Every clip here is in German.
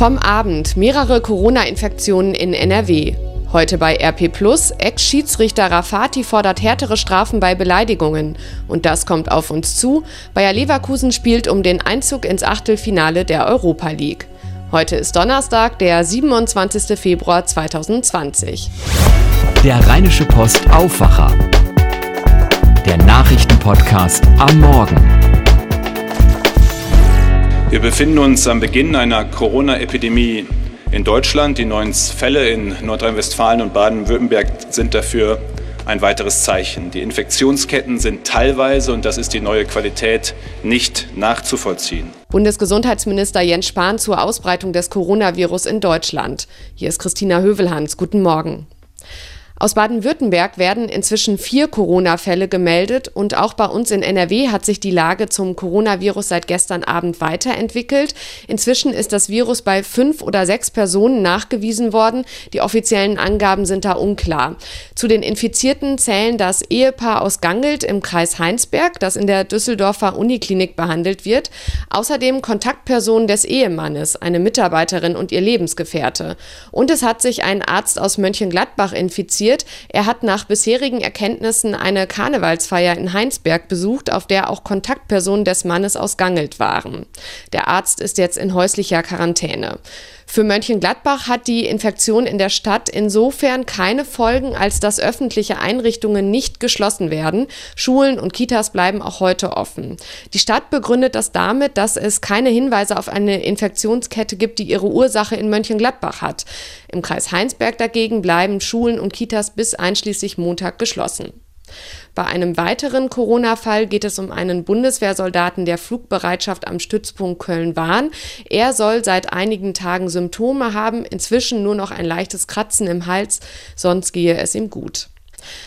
Vom Abend mehrere Corona-Infektionen in NRW. Heute bei RP Plus, Ex-Schiedsrichter Rafati fordert härtere Strafen bei Beleidigungen. Und das kommt auf uns zu. Bayer Leverkusen spielt um den Einzug ins Achtelfinale der Europa League. Heute ist Donnerstag, der 27. Februar 2020. Der Rheinische Post Aufwacher. Der Nachrichtenpodcast am Morgen. Wir befinden uns am Beginn einer Corona-Epidemie in Deutschland. Die neuen Fälle in Nordrhein-Westfalen und Baden-Württemberg sind dafür ein weiteres Zeichen. Die Infektionsketten sind teilweise, und das ist die neue Qualität, nicht nachzuvollziehen. Bundesgesundheitsminister Jens Spahn zur Ausbreitung des Coronavirus in Deutschland. Hier ist Christina Hövelhans. Guten Morgen. Aus Baden-Württemberg werden inzwischen vier Corona-Fälle gemeldet und auch bei uns in NRW hat sich die Lage zum Coronavirus seit gestern Abend weiterentwickelt. Inzwischen ist das Virus bei fünf oder sechs Personen nachgewiesen worden. Die offiziellen Angaben sind da unklar. Zu den Infizierten zählen das Ehepaar aus Gangelt im Kreis Heinsberg, das in der Düsseldorfer Uniklinik behandelt wird. Außerdem Kontaktpersonen des Ehemannes, eine Mitarbeiterin und ihr Lebensgefährte. Und es hat sich ein Arzt aus Mönchengladbach infiziert passiert. Er hat nach bisherigen Erkenntnissen eine Karnevalsfeier in Heinsberg besucht, auf der auch Kontaktpersonen des Mannes aus Gangelt waren. Der Arzt ist jetzt in häuslicher Quarantäne. Für Mönchengladbach hat die Infektion in der Stadt insofern keine Folgen, als dass öffentliche Einrichtungen nicht geschlossen werden. Schulen und Kitas bleiben auch heute offen. Die Stadt begründet das damit, dass es keine Hinweise auf eine Infektionskette gibt, die ihre Ursache in Mönchengladbach hat. Im Kreis Heinsberg dagegen bleiben Schulen und Kitas bis einschließlich Montag geschlossen. Bei einem weiteren Corona-Fall geht es um einen Bundeswehrsoldaten der Flugbereitschaft am Stützpunkt Köln-Wahn. Er soll seit einigen Tagen Symptome haben, inzwischen nur noch ein leichtes Kratzen im Hals, sonst gehe es ihm gut.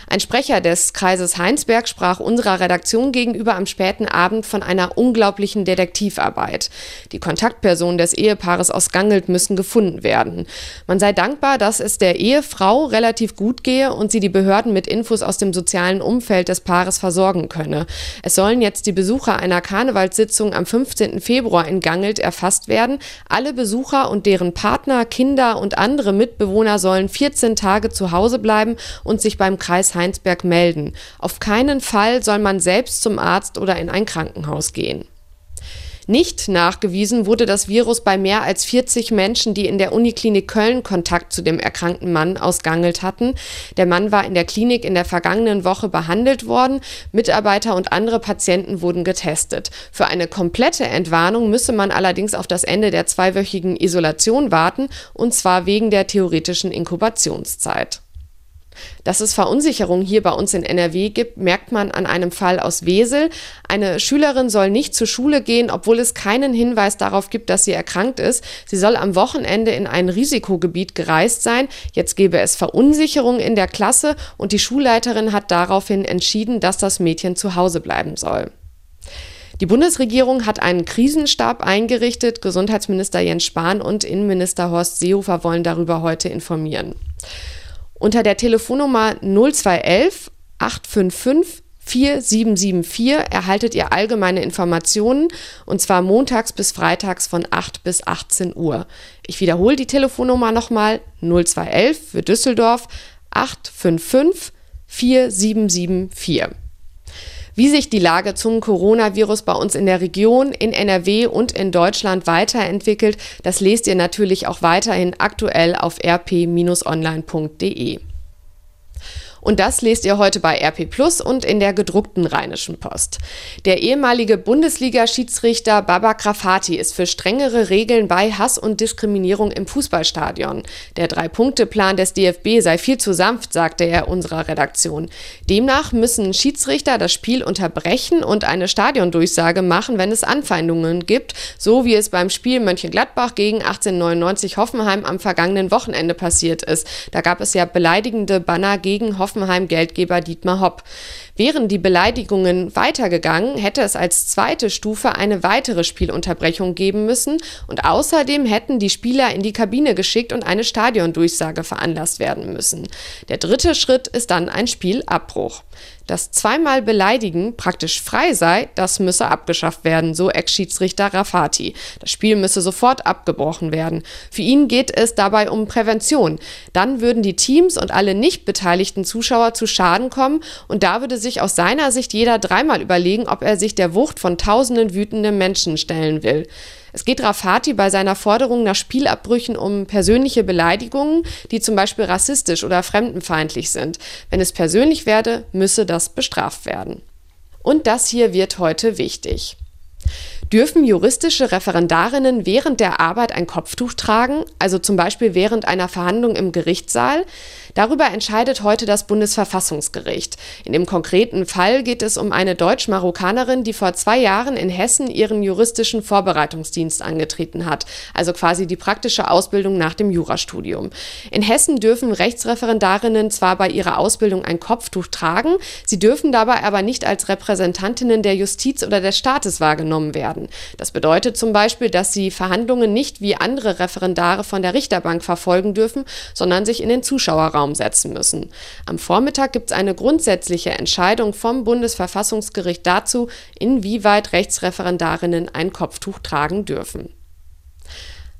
Ein Sprecher des Kreises Heinsberg sprach unserer Redaktion gegenüber am späten Abend von einer unglaublichen Detektivarbeit. Die Kontaktpersonen des Ehepaares aus Gangelt müssen gefunden werden. Man sei dankbar, dass es der Ehefrau relativ gut gehe und sie die Behörden mit Infos aus dem sozialen Umfeld des Paares versorgen könne. Es sollen jetzt die Besucher einer Karnevalssitzung am 15. Februar in Gangelt erfasst werden. Alle Besucher und deren Partner, Kinder und andere Mitbewohner sollen 14 Tage zu Hause bleiben und sich beim Kreis Heinsberg melden. Auf keinen Fall soll man selbst zum Arzt oder in ein Krankenhaus gehen. Nicht nachgewiesen wurde das Virus bei mehr als 40 Menschen, die in der Uniklinik Köln Kontakt zu dem erkrankten Mann ausgangelt hatten. Der Mann war in der Klinik in der vergangenen Woche behandelt worden. Mitarbeiter und andere Patienten wurden getestet. Für eine komplette Entwarnung müsse man allerdings auf das Ende der zweiwöchigen Isolation warten, und zwar wegen der theoretischen Inkubationszeit. Dass es Verunsicherung hier bei uns in NRW gibt, merkt man an einem Fall aus Wesel. Eine Schülerin soll nicht zur Schule gehen, obwohl es keinen Hinweis darauf gibt, dass sie erkrankt ist. Sie soll am Wochenende in ein Risikogebiet gereist sein. Jetzt gebe es Verunsicherung in der Klasse und die Schulleiterin hat daraufhin entschieden, dass das Mädchen zu Hause bleiben soll. Die Bundesregierung hat einen Krisenstab eingerichtet. Gesundheitsminister Jens Spahn und Innenminister Horst Seehofer wollen darüber heute informieren. Unter der Telefonnummer 0211 855 4774 erhaltet ihr allgemeine Informationen und zwar montags bis freitags von 8 bis 18 Uhr. Ich wiederhole die Telefonnummer nochmal 0211 für Düsseldorf 855 4774. Wie sich die Lage zum Coronavirus bei uns in der Region, in NRW und in Deutschland weiterentwickelt, das lest ihr natürlich auch weiterhin aktuell auf rp-online.de. Und das lest ihr heute bei RP Plus und in der gedruckten Rheinischen Post. Der ehemalige Bundesliga-Schiedsrichter Baba Grafati ist für strengere Regeln bei Hass und Diskriminierung im Fußballstadion. Der Drei-Punkte-Plan des DFB sei viel zu sanft, sagte er unserer Redaktion. Demnach müssen Schiedsrichter das Spiel unterbrechen und eine Stadiondurchsage machen, wenn es Anfeindungen gibt, so wie es beim Spiel Mönchengladbach gegen 1899 Hoffenheim am vergangenen Wochenende passiert ist. Da gab es ja beleidigende Banner gegen Hoffenheim Hoffenheim-Geldgeber Dietmar Hopp. Wären die Beleidigungen weitergegangen, hätte es als zweite Stufe eine weitere Spielunterbrechung geben müssen und außerdem hätten die Spieler in die Kabine geschickt und eine Stadiondurchsage veranlasst werden müssen. Der dritte Schritt ist dann ein Spielabbruch. Dass zweimal Beleidigen praktisch frei sei, das müsse abgeschafft werden, so Ex-Schiedsrichter Rafati. Das Spiel müsse sofort abgebrochen werden. Für ihn geht es dabei um Prävention. Dann würden die Teams und alle nicht beteiligten Zuschauer zu Schaden kommen und da würde sich aus seiner Sicht jeder dreimal überlegen, ob er sich der Wucht von tausenden wütenden Menschen stellen will. Es geht Rafati bei seiner Forderung nach Spielabbrüchen um persönliche Beleidigungen, die zum Beispiel rassistisch oder fremdenfeindlich sind. Wenn es persönlich werde, müsse das bestraft werden. Und das hier wird heute wichtig. Dürfen juristische Referendarinnen während der Arbeit ein Kopftuch tragen, also zum Beispiel während einer Verhandlung im Gerichtssaal? Darüber entscheidet heute das Bundesverfassungsgericht. In dem konkreten Fall geht es um eine Deutsch-Marokkanerin, die vor zwei Jahren in Hessen ihren juristischen Vorbereitungsdienst angetreten hat, also quasi die praktische Ausbildung nach dem Jurastudium. In Hessen dürfen Rechtsreferendarinnen zwar bei ihrer Ausbildung ein Kopftuch tragen, sie dürfen dabei aber nicht als Repräsentantinnen der Justiz oder des Staates wahrgenommen werden werden. Das bedeutet zum Beispiel, dass sie Verhandlungen nicht wie andere Referendare von der Richterbank verfolgen dürfen, sondern sich in den Zuschauerraum setzen müssen. Am Vormittag gibt es eine grundsätzliche Entscheidung vom Bundesverfassungsgericht dazu, inwieweit Rechtsreferendarinnen ein Kopftuch tragen dürfen.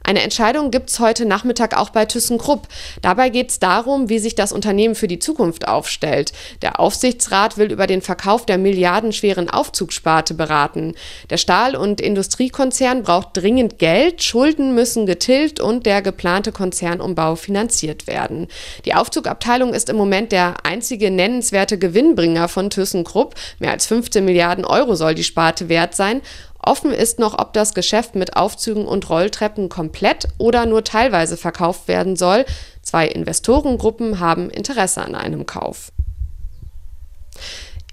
Eine Entscheidung gibt es heute Nachmittag auch bei ThyssenKrupp. Dabei geht es darum, wie sich das Unternehmen für die Zukunft aufstellt. Der Aufsichtsrat will über den Verkauf der milliardenschweren Aufzugssparte beraten. Der Stahl- und Industriekonzern braucht dringend Geld, Schulden müssen getilgt und der geplante Konzernumbau finanziert werden. Die Aufzugabteilung ist im Moment der einzige nennenswerte Gewinnbringer von ThyssenKrupp. Mehr als 15 Milliarden Euro soll die Sparte wert sein. Offen ist noch, ob das Geschäft mit Aufzügen und Rolltreppen komplett oder nur teilweise verkauft werden soll. Zwei Investorengruppen haben Interesse an einem Kauf.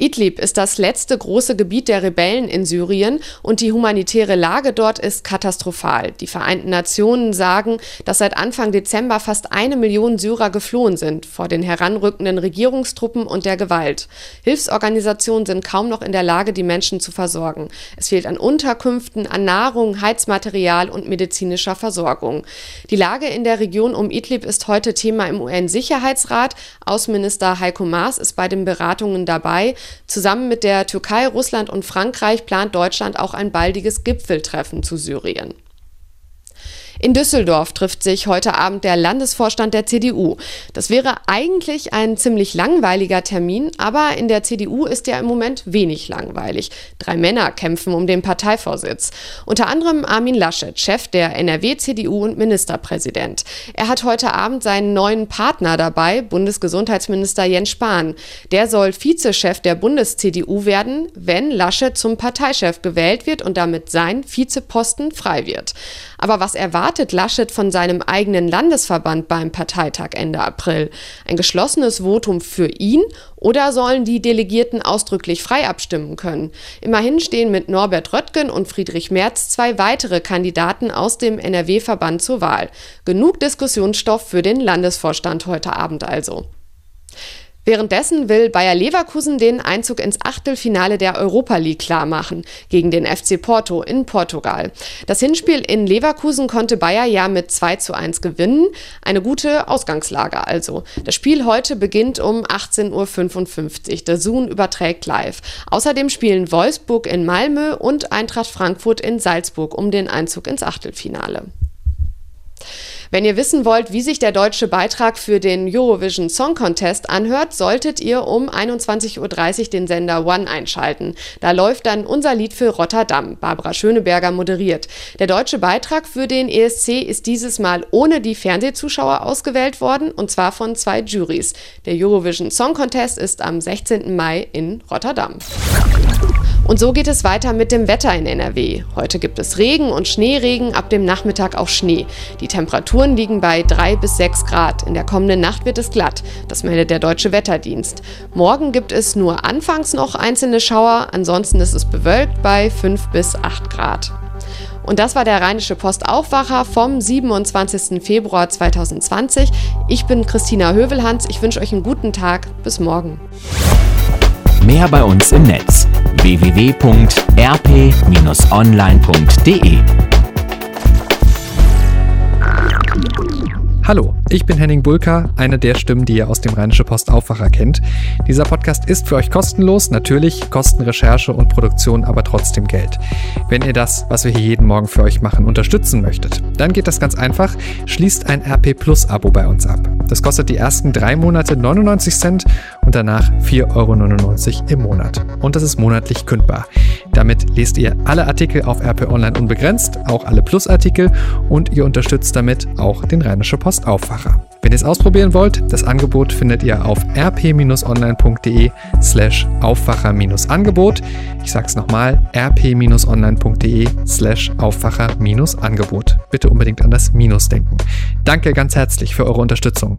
Idlib ist das letzte große Gebiet der Rebellen in Syrien und die humanitäre Lage dort ist katastrophal. Die Vereinten Nationen sagen, dass seit Anfang Dezember fast eine Million Syrer geflohen sind vor den heranrückenden Regierungstruppen und der Gewalt. Hilfsorganisationen sind kaum noch in der Lage, die Menschen zu versorgen. Es fehlt an Unterkünften, an Nahrung, Heizmaterial und medizinischer Versorgung. Die Lage in der Region um Idlib ist heute Thema im UN-Sicherheitsrat. Außenminister Heiko Maas ist bei den Beratungen dabei. Zusammen mit der Türkei, Russland und Frankreich plant Deutschland auch ein baldiges Gipfeltreffen zu Syrien. In Düsseldorf trifft sich heute Abend der Landesvorstand der CDU. Das wäre eigentlich ein ziemlich langweiliger Termin, aber in der CDU ist ja im Moment wenig langweilig. Drei Männer kämpfen um den Parteivorsitz. Unter anderem Armin Laschet, Chef der NRW-CDU und Ministerpräsident. Er hat heute Abend seinen neuen Partner dabei, Bundesgesundheitsminister Jens Spahn. Der soll Vizechef der Bundes-CDU werden, wenn Laschet zum Parteichef gewählt wird und damit sein Vizeposten frei wird. Aber was erwartet Laschet von seinem eigenen Landesverband beim Parteitag Ende April? Ein geschlossenes Votum für ihn oder sollen die Delegierten ausdrücklich frei abstimmen können? Immerhin stehen mit Norbert Röttgen und Friedrich Merz zwei weitere Kandidaten aus dem NRW-Verband zur Wahl. Genug Diskussionsstoff für den Landesvorstand heute Abend also. Währenddessen will Bayer Leverkusen den Einzug ins Achtelfinale der Europa League klarmachen gegen den FC Porto in Portugal. Das Hinspiel in Leverkusen konnte Bayer ja mit 2 zu 1 gewinnen. Eine gute Ausgangslage also. Das Spiel heute beginnt um 18.55 Uhr. Der Zoom überträgt live. Außerdem spielen Wolfsburg in Malmö und Eintracht Frankfurt in Salzburg um den Einzug ins Achtelfinale. Wenn ihr wissen wollt, wie sich der deutsche Beitrag für den Eurovision Song Contest anhört, solltet ihr um 21.30 Uhr den Sender One einschalten. Da läuft dann unser Lied für Rotterdam. Barbara Schöneberger moderiert. Der deutsche Beitrag für den ESC ist dieses Mal ohne die Fernsehzuschauer ausgewählt worden, und zwar von zwei Juries. Der Eurovision Song Contest ist am 16. Mai in Rotterdam. Und so geht es weiter mit dem Wetter in NRW. Heute gibt es Regen und Schneeregen, ab dem Nachmittag auch Schnee. Die Temperaturen liegen bei 3 bis 6 Grad. In der kommenden Nacht wird es glatt. Das meldet der Deutsche Wetterdienst. Morgen gibt es nur anfangs noch einzelne Schauer, ansonsten ist es bewölkt bei 5 bis 8 Grad. Und das war der Rheinische Post Aufwacher vom 27. Februar 2020. Ich bin Christina Hövelhans. Ich wünsche euch einen guten Tag. Bis morgen. Mehr bei uns im Netz www.rp-online.de Hallo, ich bin Henning Bulka, einer der Stimmen, die ihr aus dem Rheinische Post Aufwacher kennt. Dieser Podcast ist für euch kostenlos, natürlich kosten Recherche und Produktion aber trotzdem Geld. Wenn ihr das, was wir hier jeden Morgen für euch machen, unterstützen möchtet, dann geht das ganz einfach. Schließt ein RP Plus Abo bei uns ab. Das kostet die ersten drei Monate 99 Cent und danach 4,99 Euro im Monat. Und das ist monatlich kündbar. Damit lest ihr alle Artikel auf RP Online unbegrenzt, auch alle Plus-Artikel und ihr unterstützt damit auch den Rheinische Post Aufwacher. Wenn ihr es ausprobieren wollt, das Angebot findet ihr auf rp-online.de slash Aufwacher-Angebot. Ich sag's nochmal, rp-online.de slash Aufwacher-Angebot. Bitte unbedingt an das Minus denken. Danke ganz herzlich für eure Unterstützung.